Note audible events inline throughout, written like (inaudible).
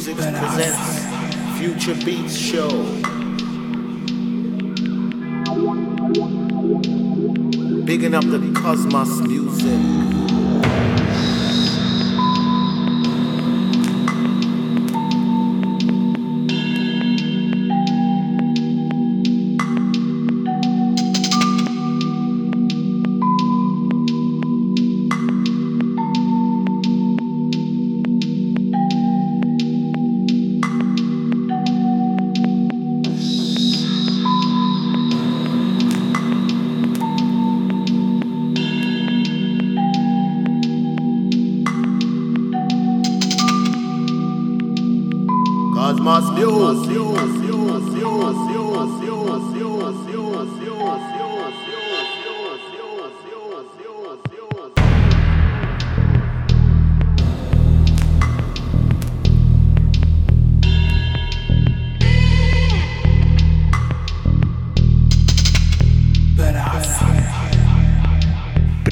Music presents Future Beats Show. Bigging up the Cosmos Music.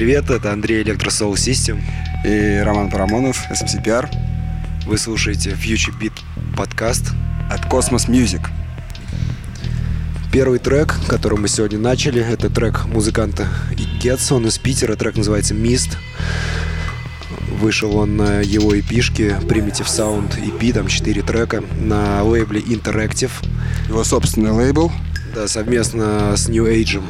Привет, это Андрей Электро Soul System. И Роман Парамонов, SMCPR Вы слушаете Future Beat подкаст. от Cosmos Music. Первый трек, который мы сегодня начали, это трек музыканта Гетс, он из Питера, трек называется «Mist». Вышел он на его эпишке Primitive Sound EP, там 4 трека, на лейбле Interactive, Его собственный лейбл. да, совместно с New Age.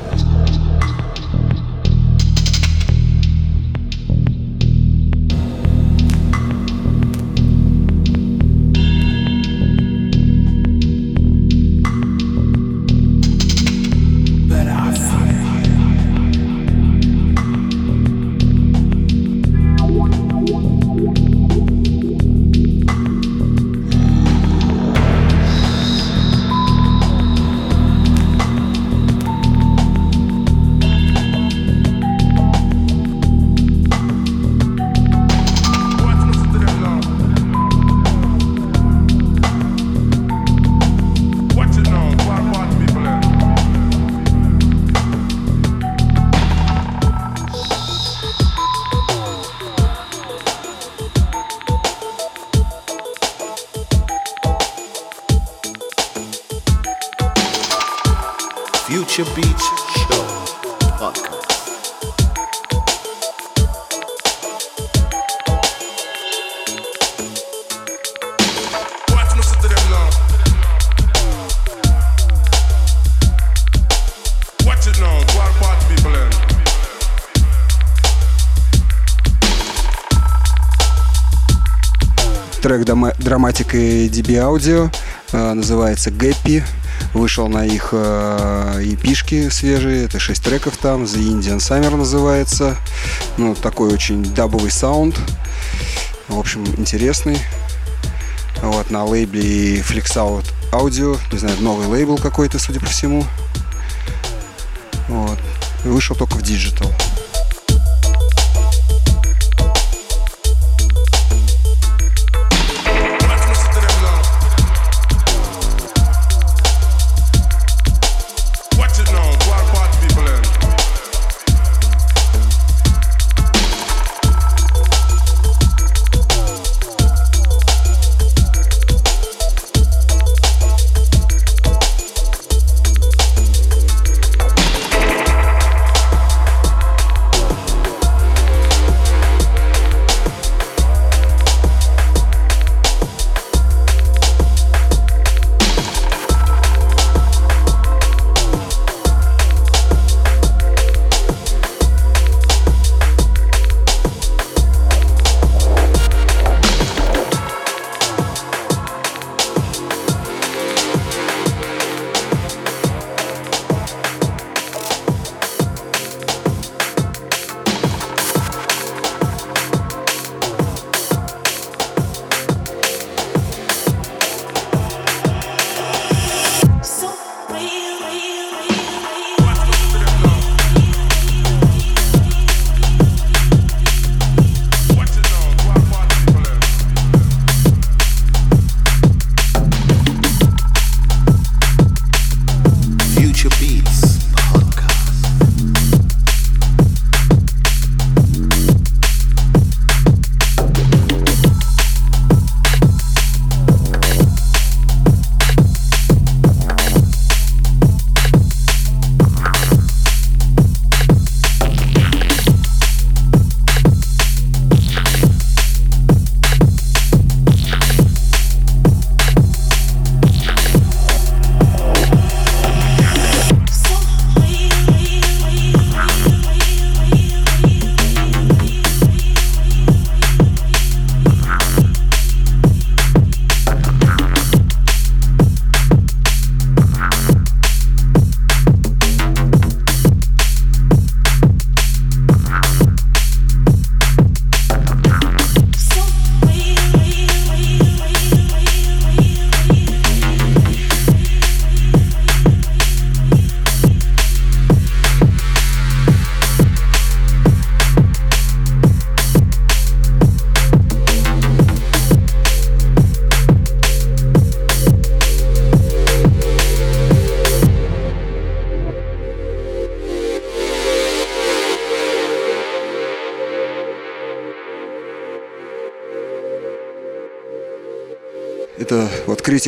DB Audio э, называется Гэппи. Вышел на их э, епишки свежие. Это 6 треков там. The Indian Summer называется. Ну, такой очень дабовый саунд. В общем, интересный. Вот, на лейбле Flex Out Audio. Не знаю, новый лейбл какой-то, судя по всему. Вот. Вышел только в Digital.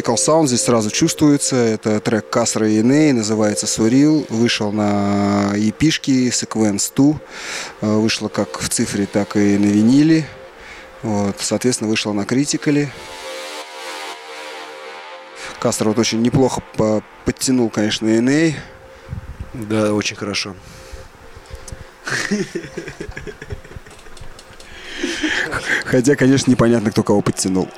Critical Sound здесь сразу чувствуется. Это трек Касра и Ней, называется Surreal. Вышел на EP-шке Sequence 2. Э, Вышло как в цифре, так и на виниле. Вот, соответственно, вышло на Критикале. Кастер вот очень неплохо по- подтянул, конечно, NA. Да, очень хорошо. Хотя, конечно, непонятно, кто кого подтянул.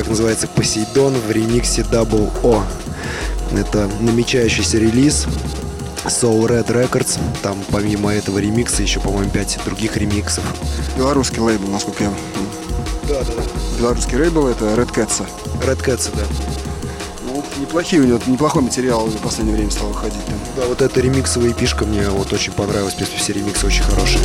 Трек называется Посейдон в ремиксе Double O. Это намечающийся релиз Soul Red Records. Там помимо этого ремикса еще, по-моему, 5 других ремиксов. Белорусский лейбл, насколько я... Да, да, да. Белорусский лейбл это Red Cats. Red Cats, да. Ну, неплохие у него, неплохой материал в последнее время стал выходить. Там. Да, вот эта ремиксовая пишка мне вот очень понравилась. В принципе, все ремиксы очень хорошие.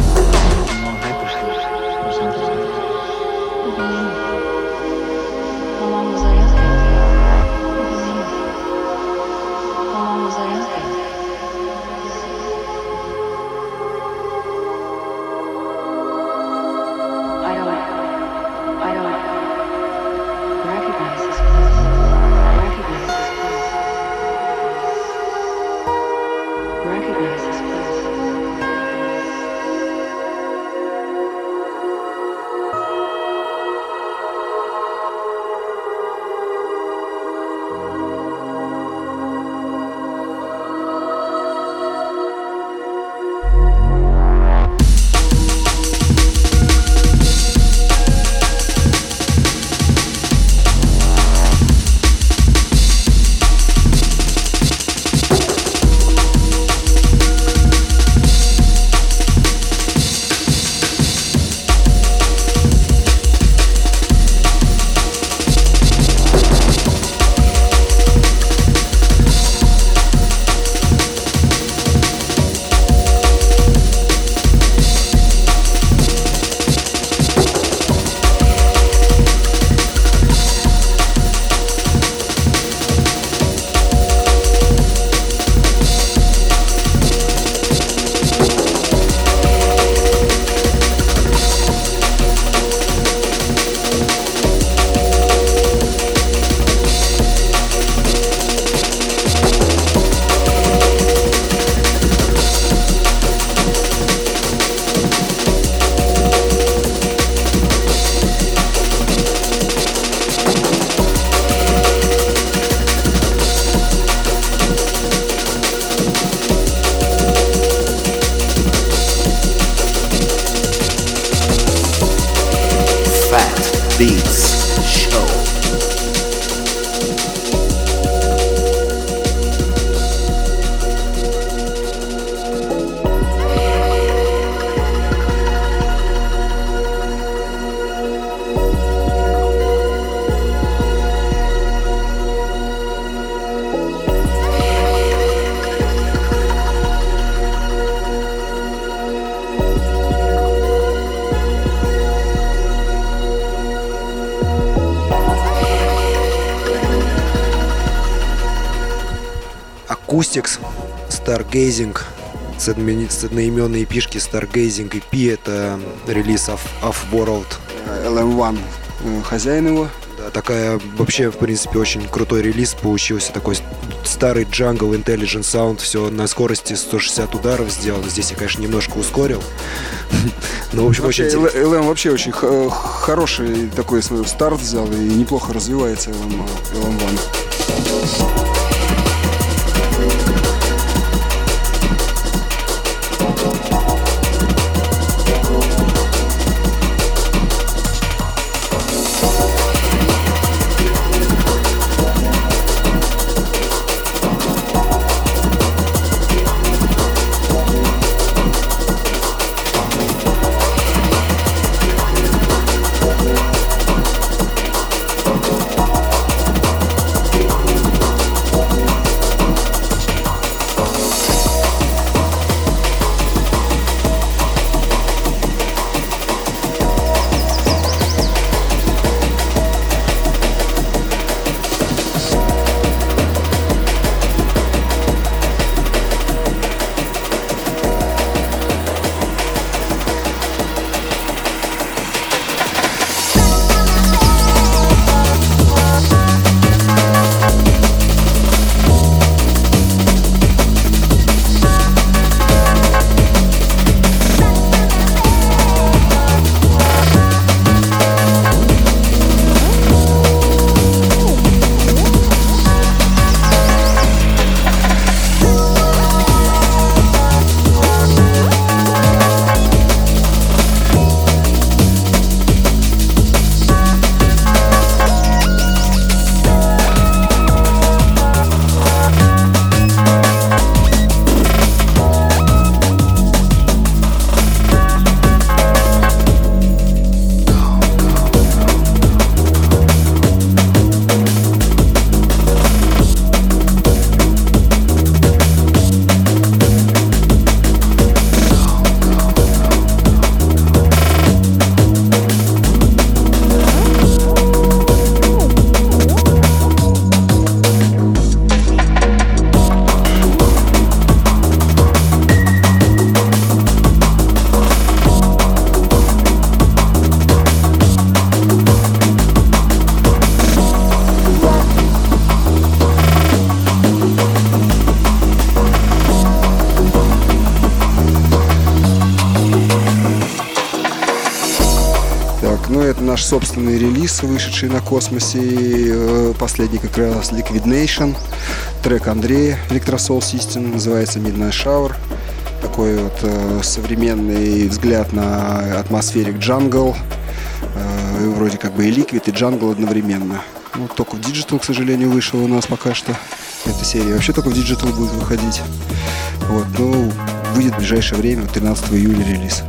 С, одноимени- с одноименной эпишки Stargazing EP, это релиз Off, Off World. LM1 э, хозяин его. Да, такая вообще, в принципе, очень крутой релиз получился. Такой старый Jungle Intelligent Sound, все на скорости 160 ударов сделано. Здесь я, конечно, немножко ускорил. (laughs) Но, в общем, Вообще, очень... LM вообще очень хороший такой свой старт взял и неплохо развивается LM, LM1. Релиз, вышедший на космосе. э, Последний как раз Liquid Nation. Трек Андрея Electrosol System называется Midnight Shower. Такой вот э, современный взгляд на атмосферик джангл. Э, вроде как бы и Liquid, и джангл одновременно. Ну, только в Digital, к сожалению, вышел у нас пока что. Эта серия вообще только в Digital будет выходить. Вот, ну, выйдет в ближайшее время, 13 июля релиз.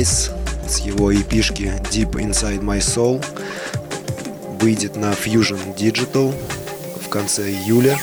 Paradise с его эпишки Deep Inside My Soul выйдет на Fusion Digital в конце июля.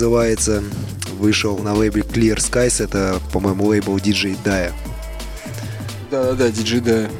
Называется, вышел на лейбле Clear Skies, это, по-моему, лейбл DJ Daya. Да-да-да, диджей да.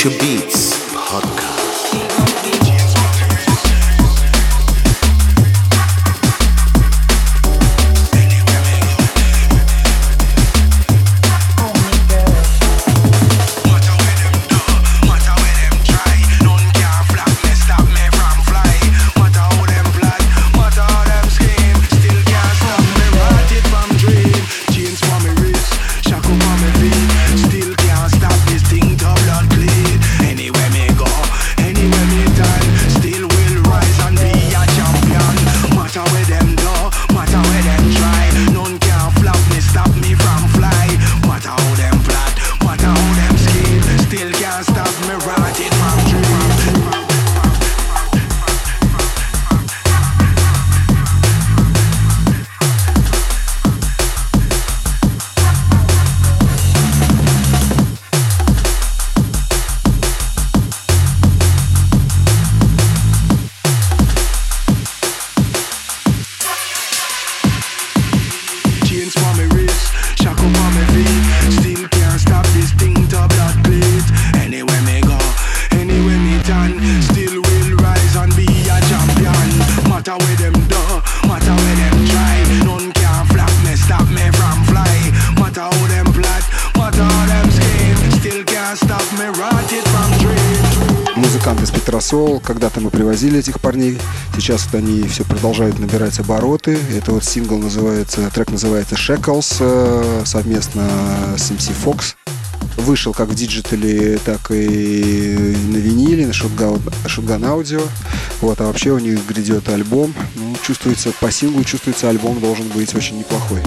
Future Beat. Вот они все продолжают набирать обороты. Это вот сингл называется, трек называется Shackles, э, совместно с MC Fox. Вышел как в digital е, так и на виниле, на Shotgun Audio. Вот, а вообще у них грядет альбом. Ну, чувствуется, по синглу чувствуется, альбом должен быть очень неплохой.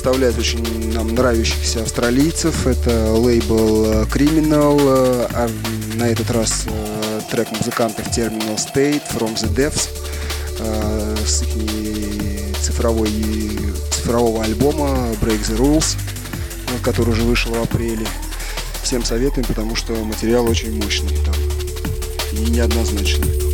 Представлять очень нам нравящихся австралийцев. Это лейбл э, Criminal, э, а на этот раз э, трек музыкантов Terminal State From the э, с их цифровой, цифрового альбома Break the Rules, который уже вышел в апреле. Всем советуем, потому что материал очень мощный там и неоднозначный.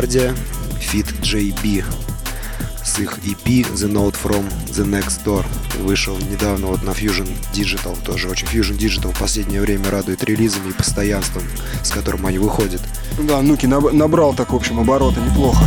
Guardia, Fit JB с их EP The Note From The Next Door. Вышел недавно вот на Fusion Digital, тоже очень Fusion Digital в последнее время радует релизами и постоянством, с которым они выходят. Да, Нуки наб- набрал так, в общем, обороты неплохо.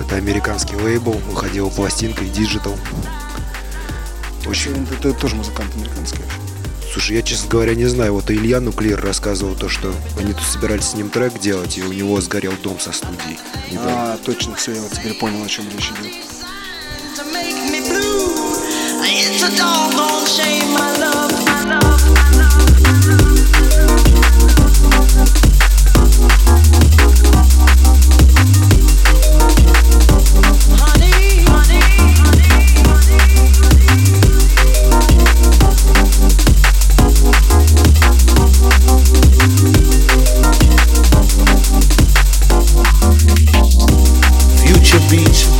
Это американский лейбл, выходила пластинкой Digital. Очень Это, это тоже музыкант американский. Слушай, я, честно говоря, не знаю. Вот Илья Нуклир рассказывал то, что они тут собирались с ним трек делать, и у него сгорел дом со студией. А, точно, все, я вот теперь понял, о чем речь идет. It's a doggone shame, your beats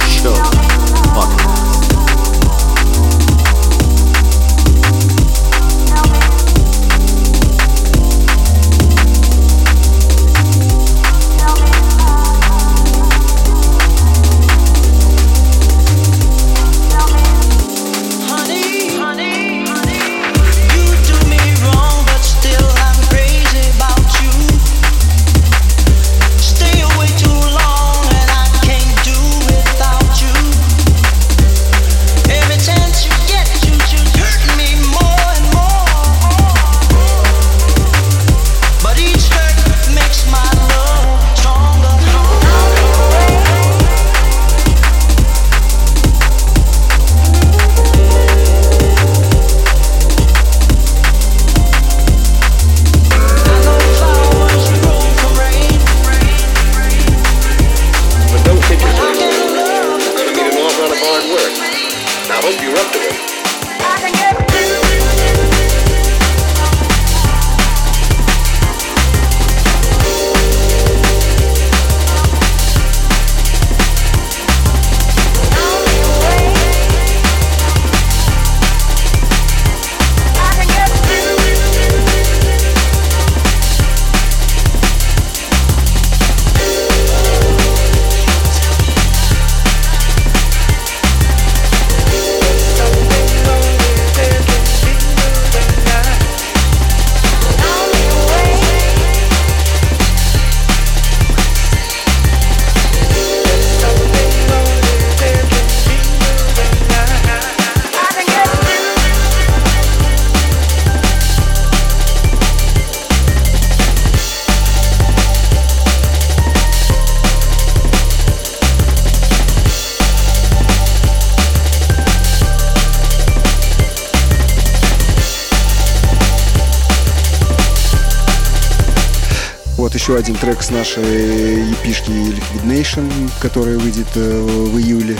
еще один трек с нашей епишки Liquid Nation, который выйдет э, в июле.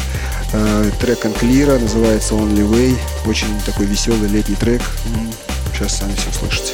Э, Трек Анклира, называется Only Way. Очень такой веселый летний трек. Сейчас сами все услышите.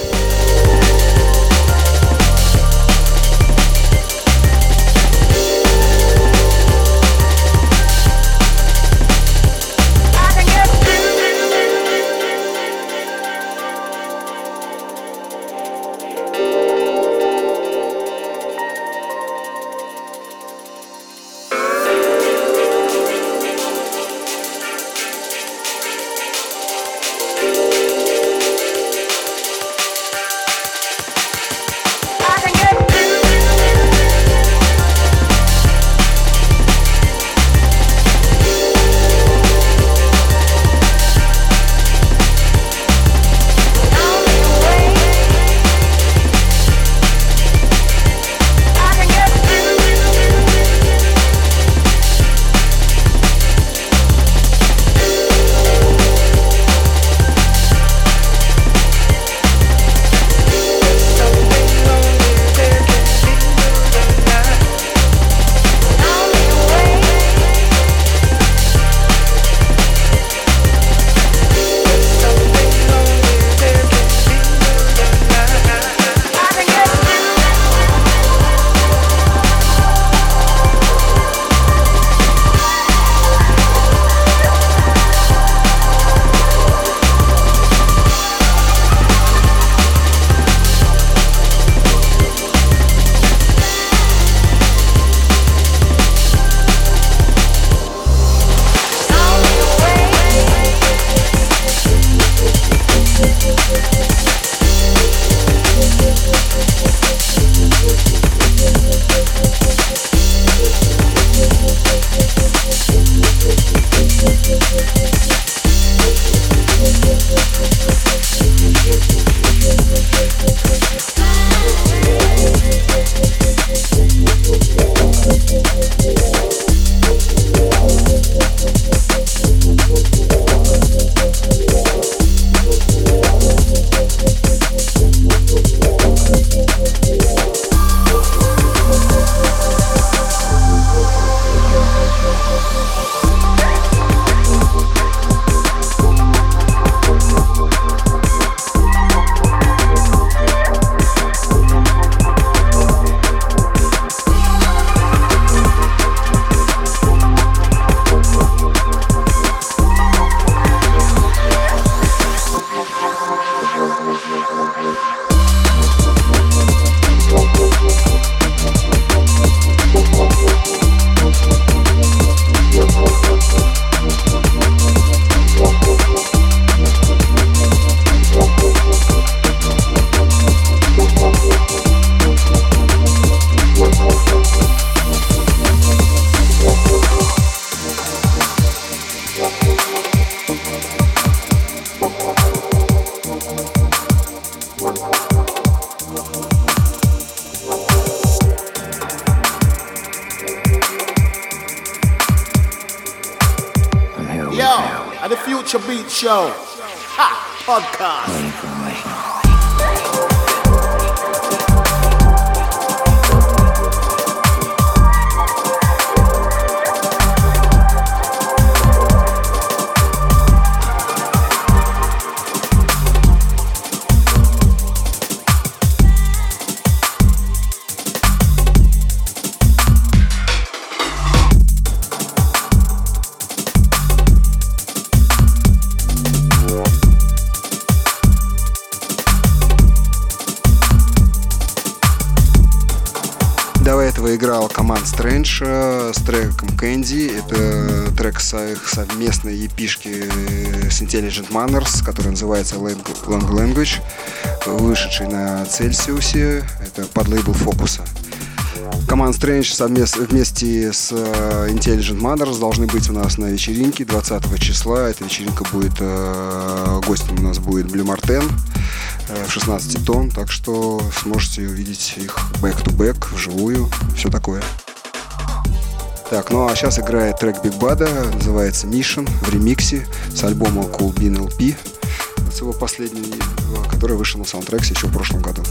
Intelligent Manners, который называется Lang Language, вышедший на Цельсиусе. Это под лейбл Фокуса. Команд Strange совмест- вместе с э, Intelligent Manners должны быть у нас на вечеринке 20 числа. Эта вечеринка будет... э, Гостем у нас будет Blue Marten э, в 16 тонн, так что сможете увидеть их back-to-back, вживую, все такое. Так, ну а сейчас играет трек Биг Бада, называется Mission в ремиксе с альбома Cool Bean LP, с его последнего, который вышел на саундтрексе еще в прошлом году.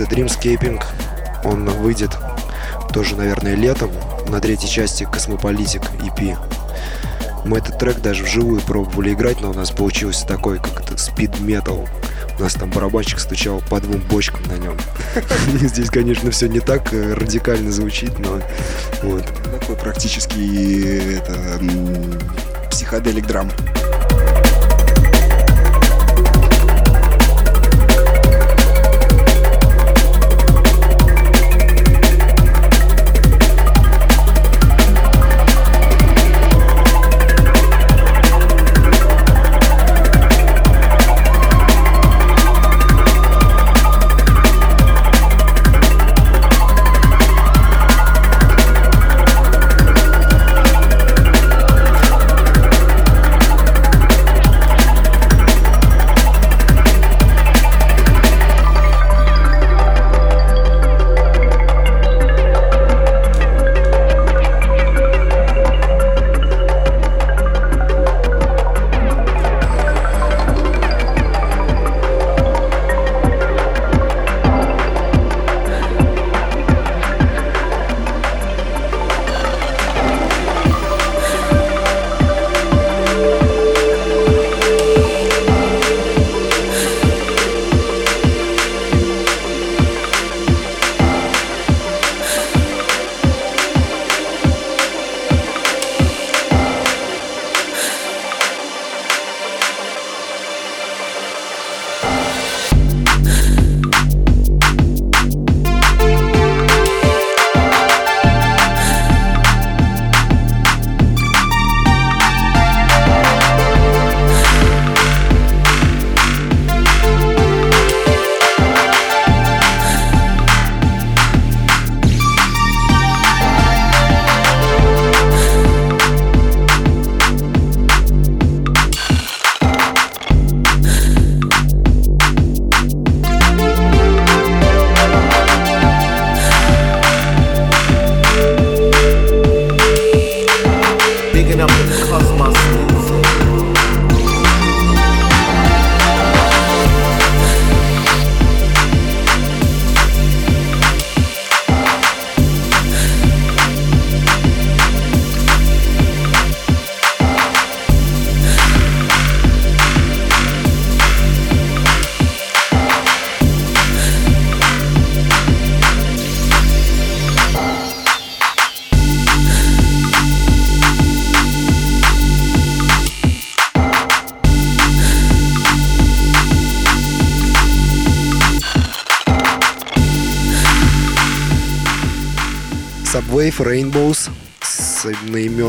The Dreamscaping Он выйдет тоже, наверное, летом на третьей части Космополитик EP. Мы этот трек даже вживую пробовали играть, но у нас получился такой, как это, спид метал. У нас там барабанщик стучал по двум бочкам на нем. (laughs) Здесь, конечно, все не так э, радикально звучит, но вот. Такой практически это, м, психоделик драм.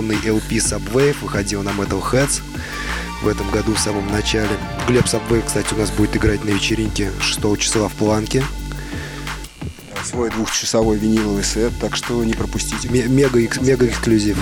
Одноименный LP Subwave выходил на Metal Heads в этом году в самом начале. Глеб Subwave, кстати, у нас будет играть на вечеринке 6 числа в Планке. Свой двухчасовой виниловый сет, так что не пропустите. Ме- Мега, экс- мега эксклюзив.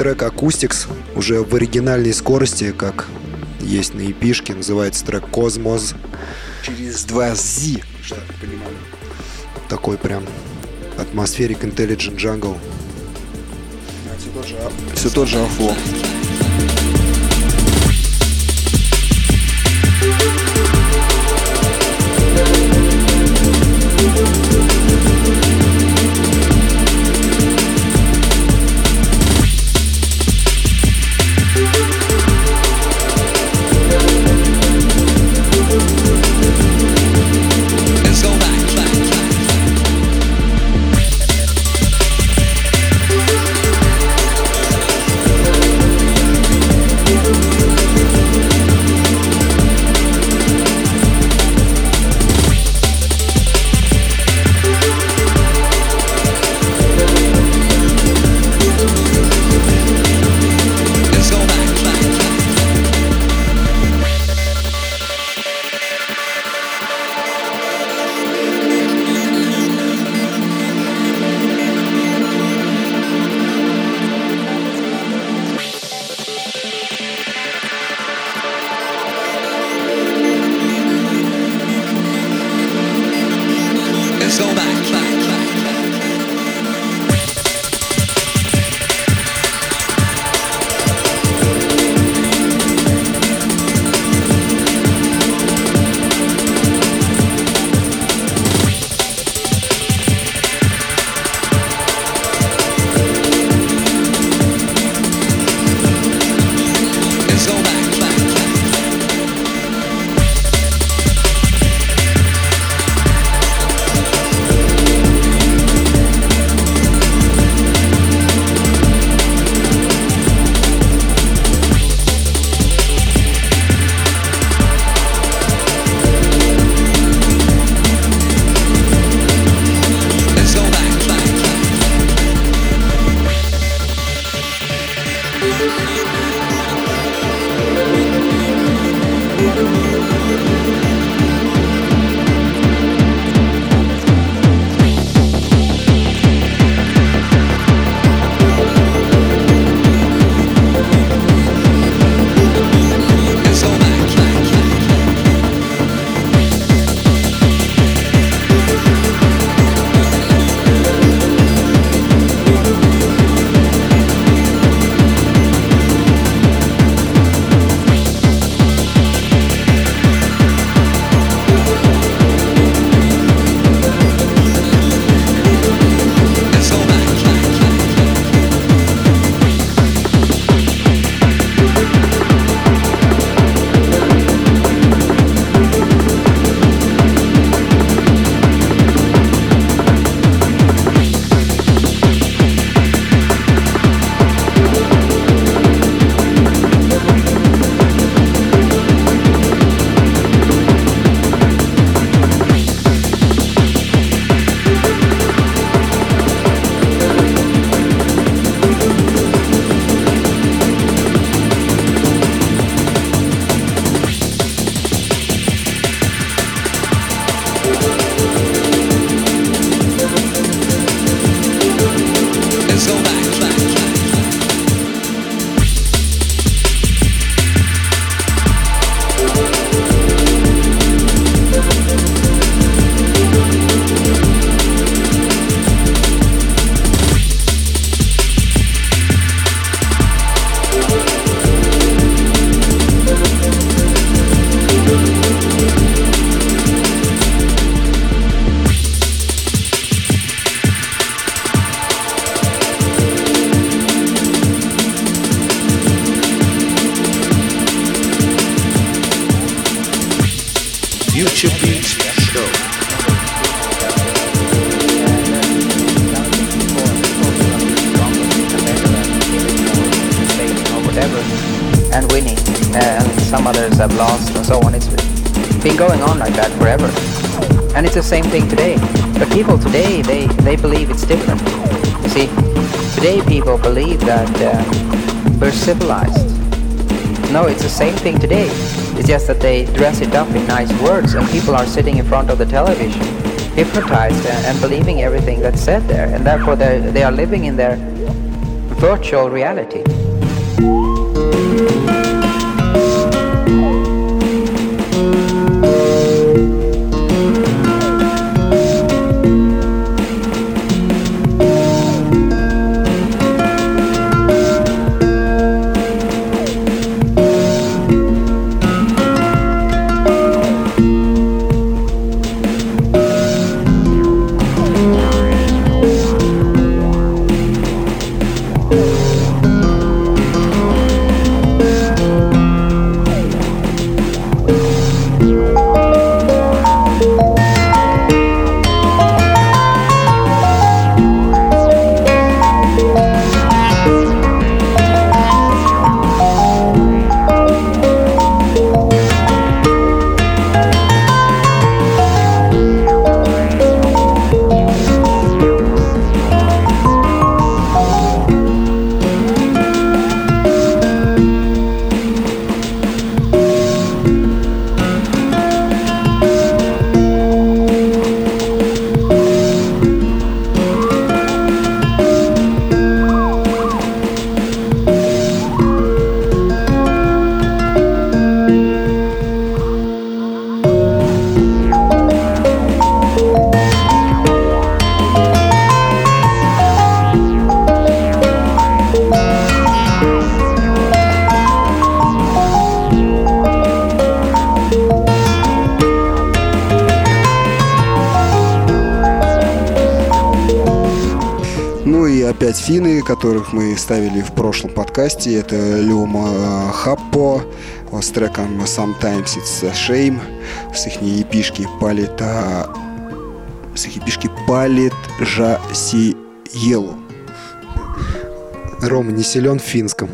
Трек Acoustics, уже в оригинальной скорости, как есть на эпишке, называется трек Cosmos. Через два Z, чтобы ты понимал. Такой прям атмосферик Intelligent Jungle. Все тот же, все тот же Афло. Same thing today. But people today they they believe it's different. You see today people believe that uh, we're civilized. No it's the same thing today. It's just that they dress it up in nice words and people are sitting in front of the television hypnotized and, and believing everything that's said there. And therefore they they are living in their virtual reality. Которых мы ставили в прошлом подкасте. Это Люма Хаппо с треком Sometimes It's a Shame с их епишки Палита... с их епишки Палит Жасиелу. Рома не силен в финском.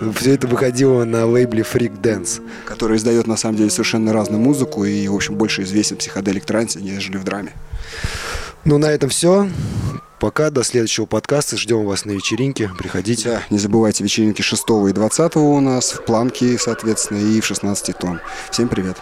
(laughs) Все это выходило на лейбле Freak Dance. который издает на самом деле совершенно разную музыку и, в общем, больше известен психоделик трансе, нежели в драме. Ну, на этом все. Пока, до следующего подкаста. Ждем вас на вечеринке. Приходите. Да, не забывайте вечеринки 6 и 20 у нас в Планке, соответственно, и в 16 тонн. Всем привет.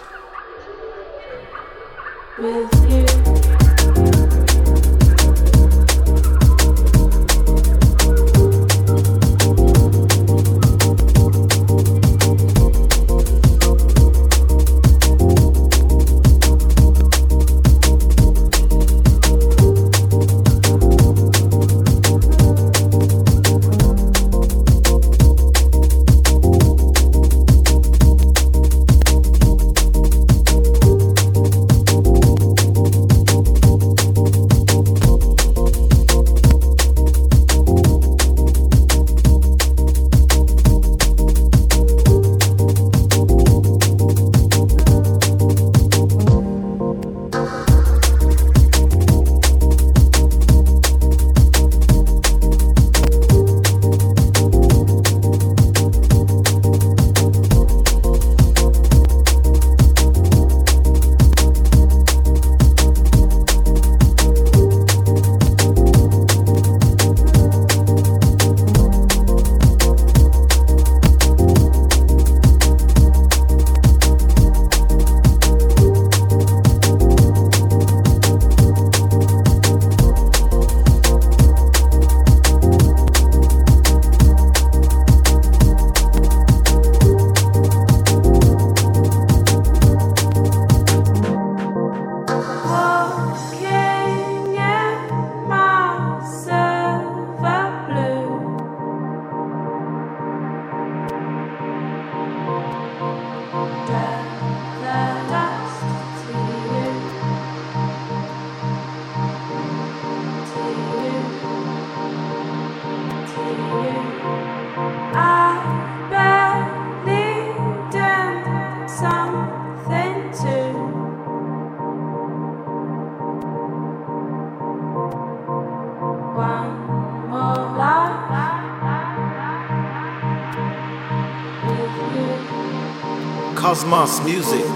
Moss Music.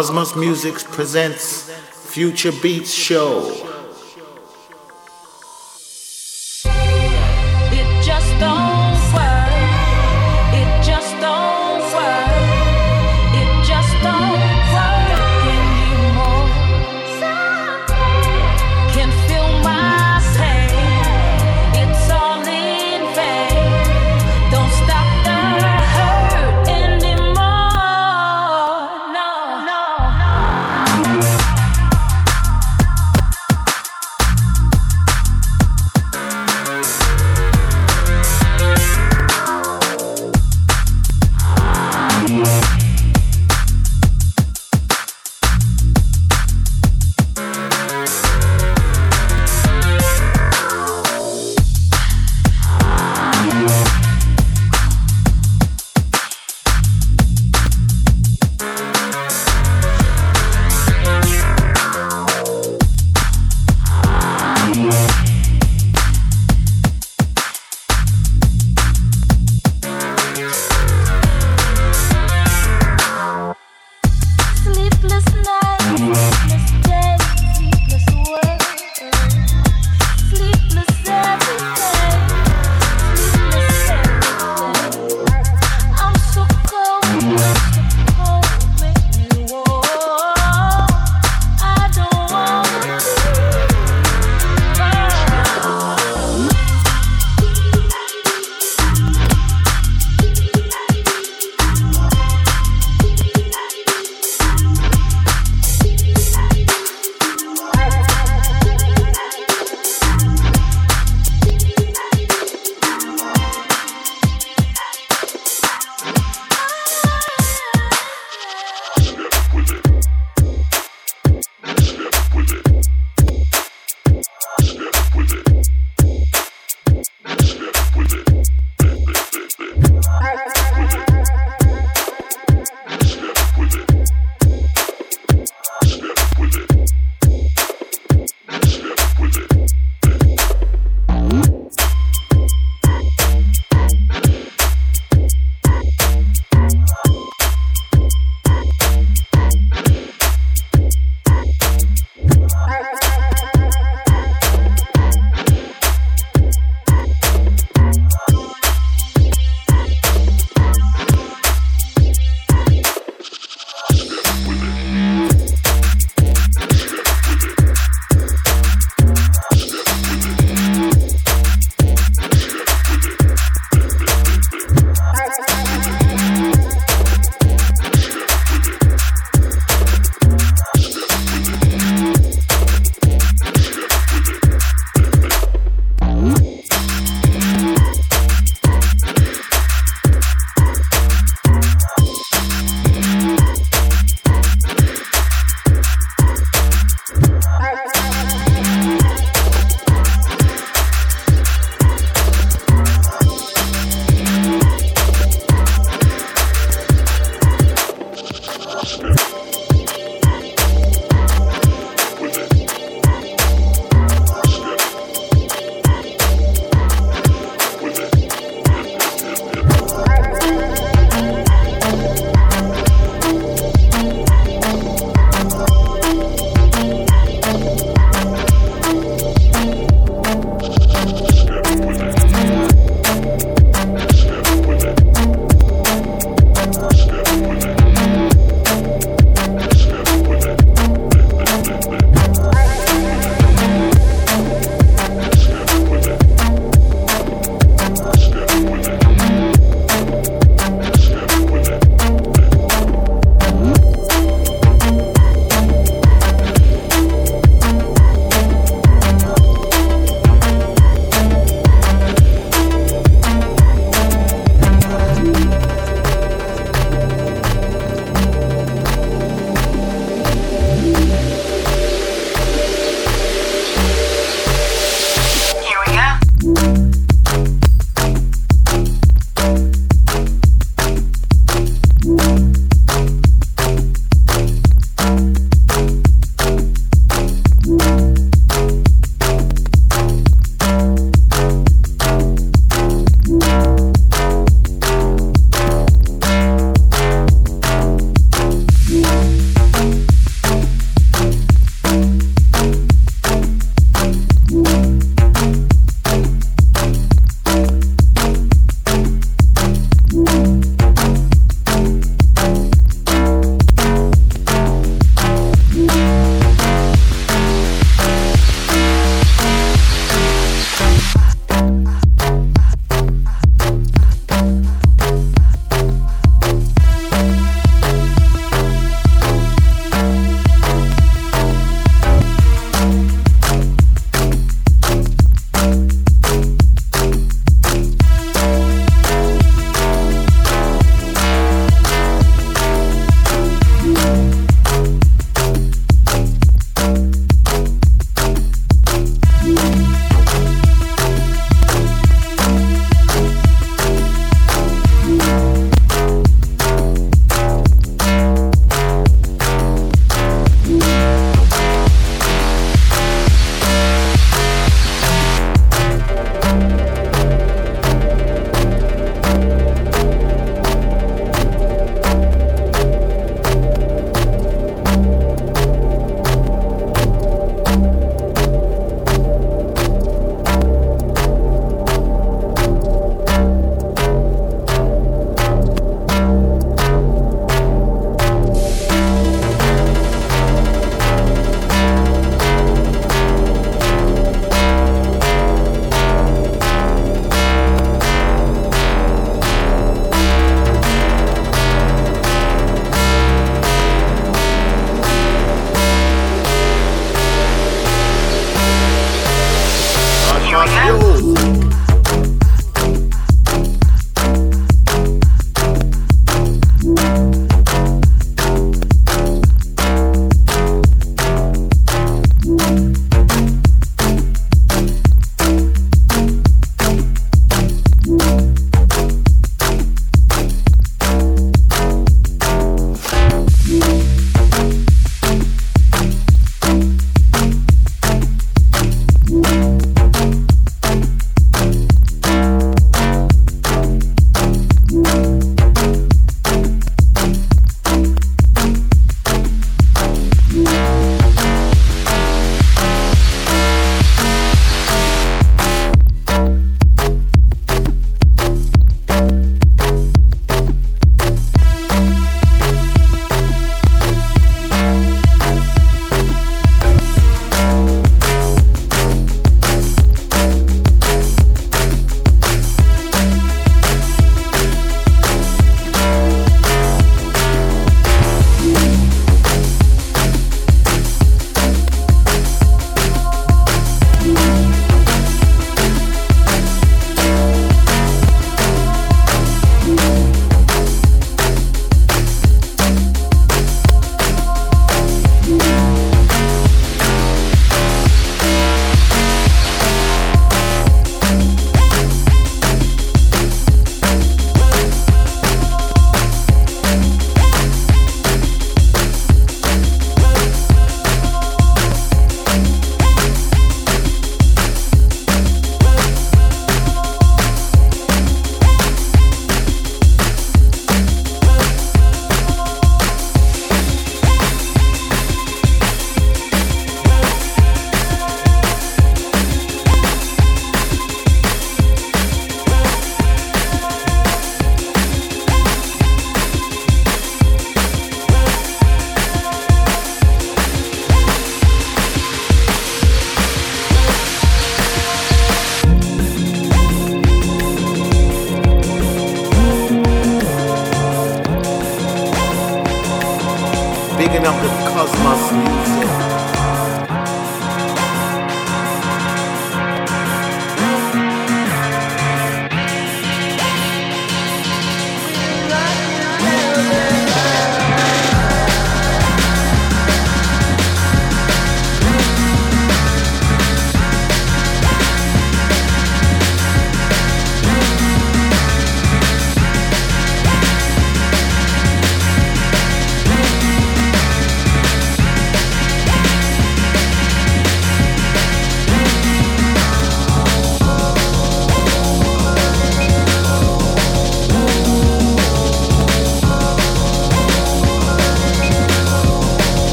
Cosmos Music presents Future Beats Show.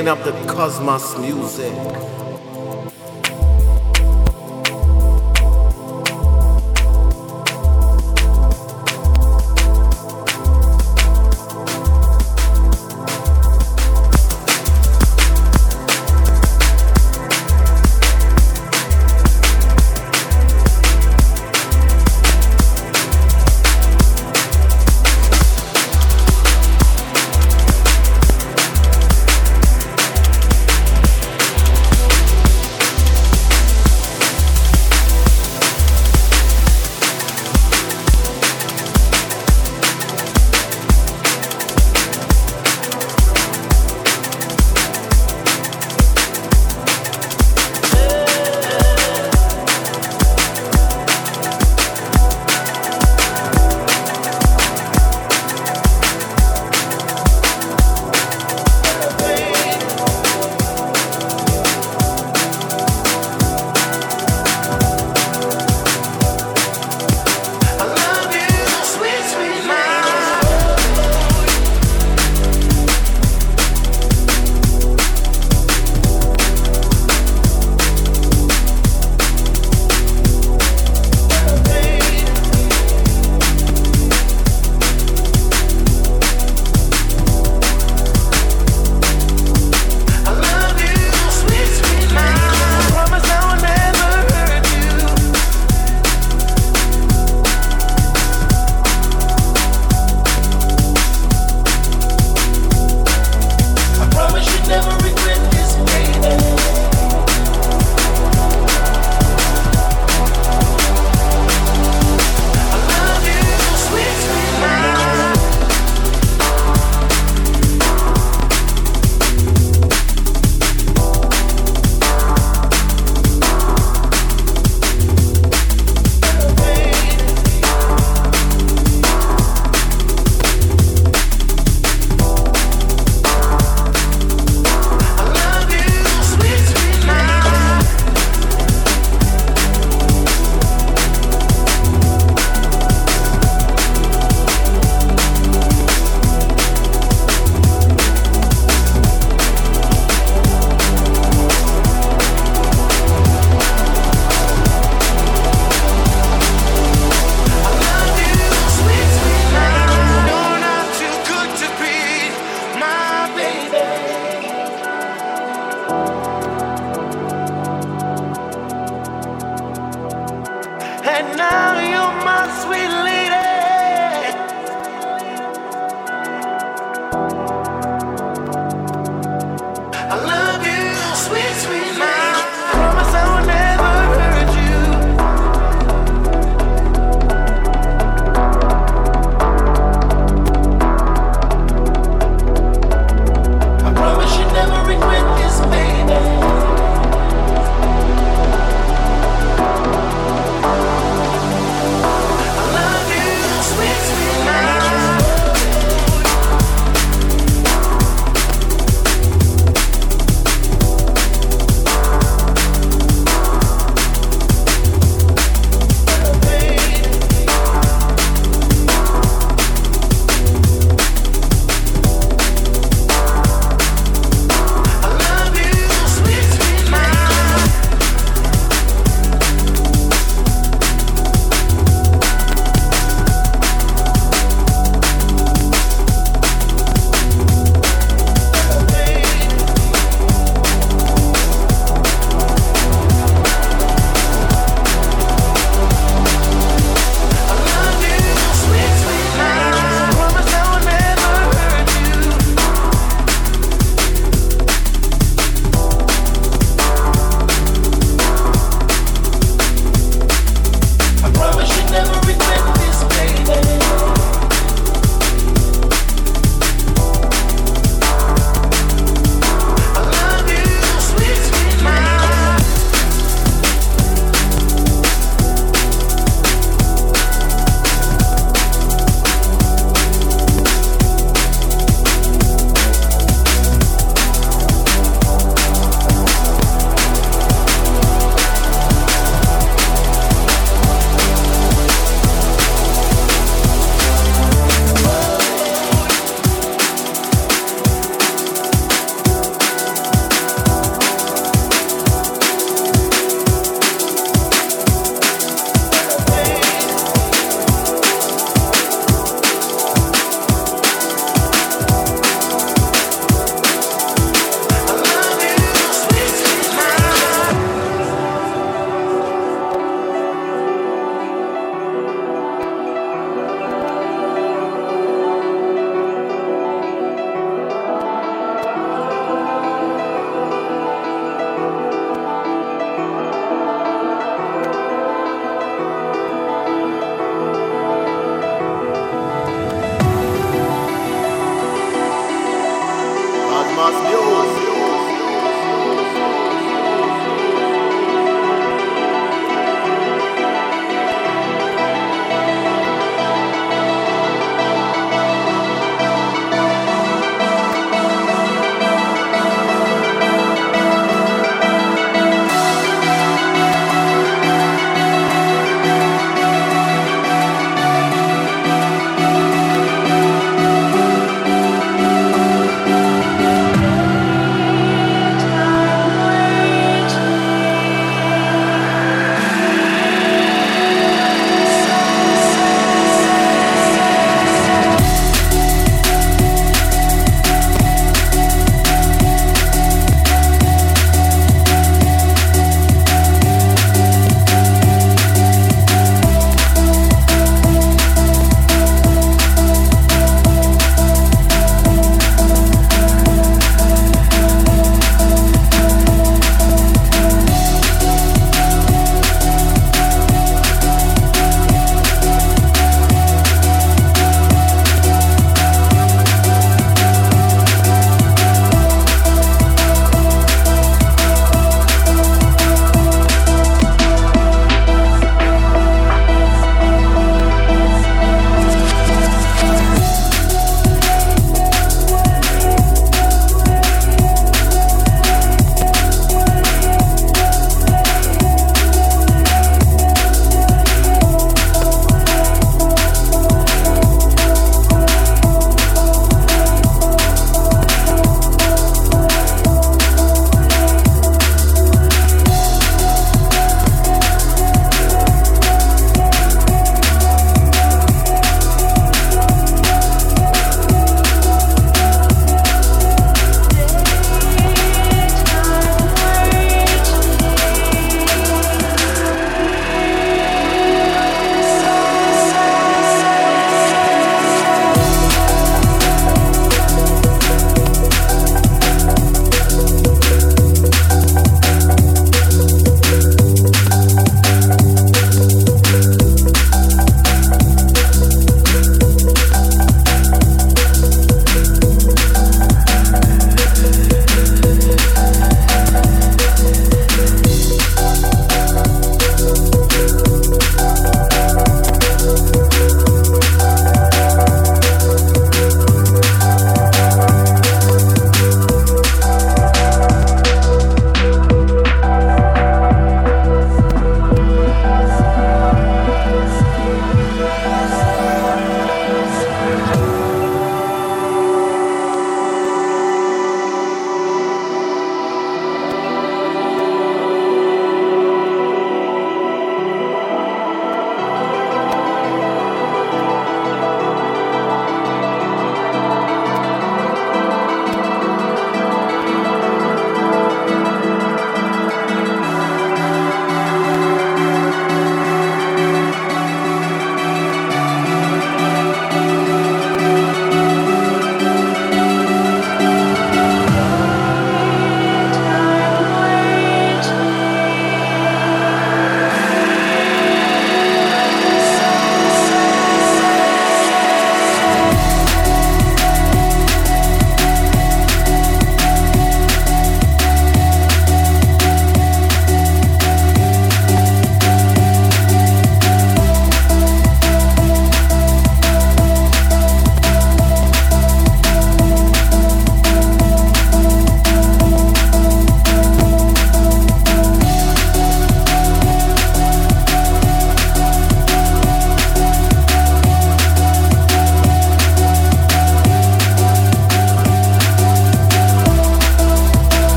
Bigging up the cosmos music.